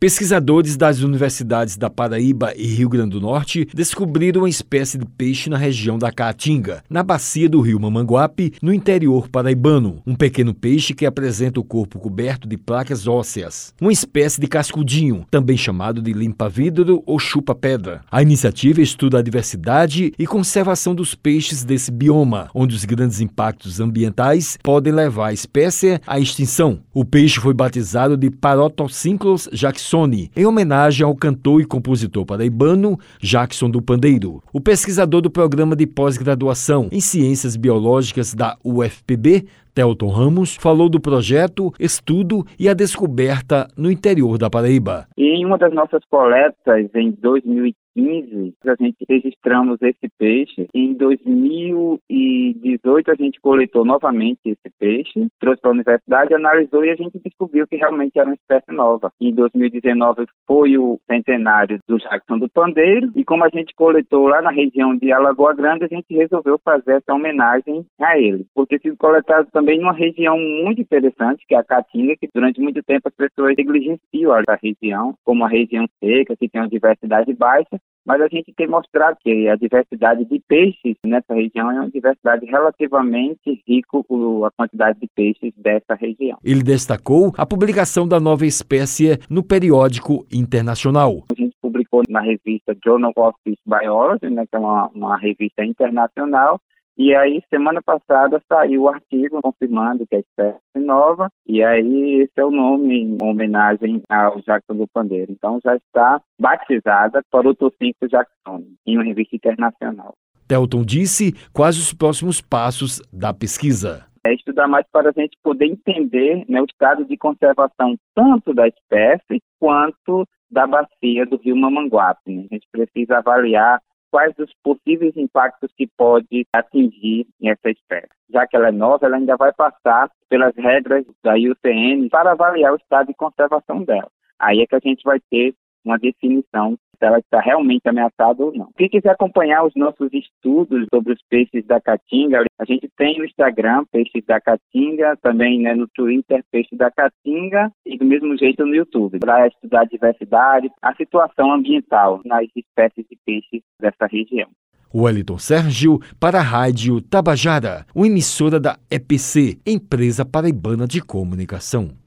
Pesquisadores das universidades da Paraíba e Rio Grande do Norte descobriram uma espécie de peixe na região da Caatinga, na bacia do rio Mamanguape, no interior paraibano. Um pequeno peixe que apresenta o corpo coberto de placas ósseas. Uma espécie de cascudinho, também chamado de limpa-vidro ou chupa-pedra. A iniciativa estuda a diversidade e conservação dos peixes desse bioma, onde os grandes impactos ambientais podem levar a espécie à extinção. O peixe foi batizado de Parotocinclos jackson Sony, em homenagem ao cantor e compositor paraibano Jackson do Pandeiro. O pesquisador do programa de pós-graduação em Ciências Biológicas da UFPB, Telton Ramos, falou do projeto, estudo e a descoberta no interior da Paraíba. Em uma das nossas coletas, em 2015, 2015, a gente registramos esse peixe. Em 2018, a gente coletou novamente esse peixe, trouxe para a universidade, analisou e a gente descobriu que realmente era uma espécie nova. Em 2019 foi o centenário do Jackson do Pandeiro e como a gente coletou lá na região de Alagoa Grande, a gente resolveu fazer essa homenagem a ele. Porque sido coletado também numa região muito interessante, que é a Caatinga, que durante muito tempo as pessoas negligenciam a região como uma região seca, que tem uma diversidade baixa, mas a gente tem mostrado que a diversidade de peixes nessa região é uma diversidade relativamente rica a quantidade de peixes dessa região. Ele destacou a publicação da nova espécie no periódico internacional. A gente publicou na revista Journal of Fish Biology, né, que é uma, uma revista internacional, e aí, semana passada, saiu o artigo confirmando que é espécie nova, e aí esse é o nome em homenagem ao Jackson do Pandeiro. Então já está batizada para o Tocinco Jackson, em uma revista internacional. Telton disse quais os próximos passos da pesquisa. É estudar mais para a gente poder entender né, o estado de conservação tanto da espécie quanto da bacia do rio Mamanguape. Né? A gente precisa avaliar quais os possíveis impactos que pode atingir essa espécie. Já que ela é nova, ela ainda vai passar pelas regras da IUCN para avaliar o estado de conservação dela. Aí é que a gente vai ter uma definição se ela está realmente ameaçada ou não. Quem quiser acompanhar os nossos estudos sobre os peixes da Caatinga, a gente tem no Instagram, Peixes da Caatinga, também né, no Twitter, Peixes da Caatinga, e do mesmo jeito no YouTube, para estudar a diversidade, a situação ambiental nas espécies de peixes dessa região. Wellington Sérgio para a Rádio Tabajara, uma emissora da EPC, Empresa Paraibana de Comunicação.